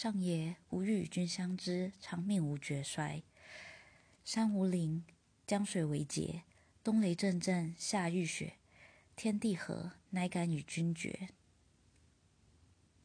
上也吾与君相知长命无绝衰。山无陵江水为竭冬雷震震夏雨雪天地合乃敢与君绝。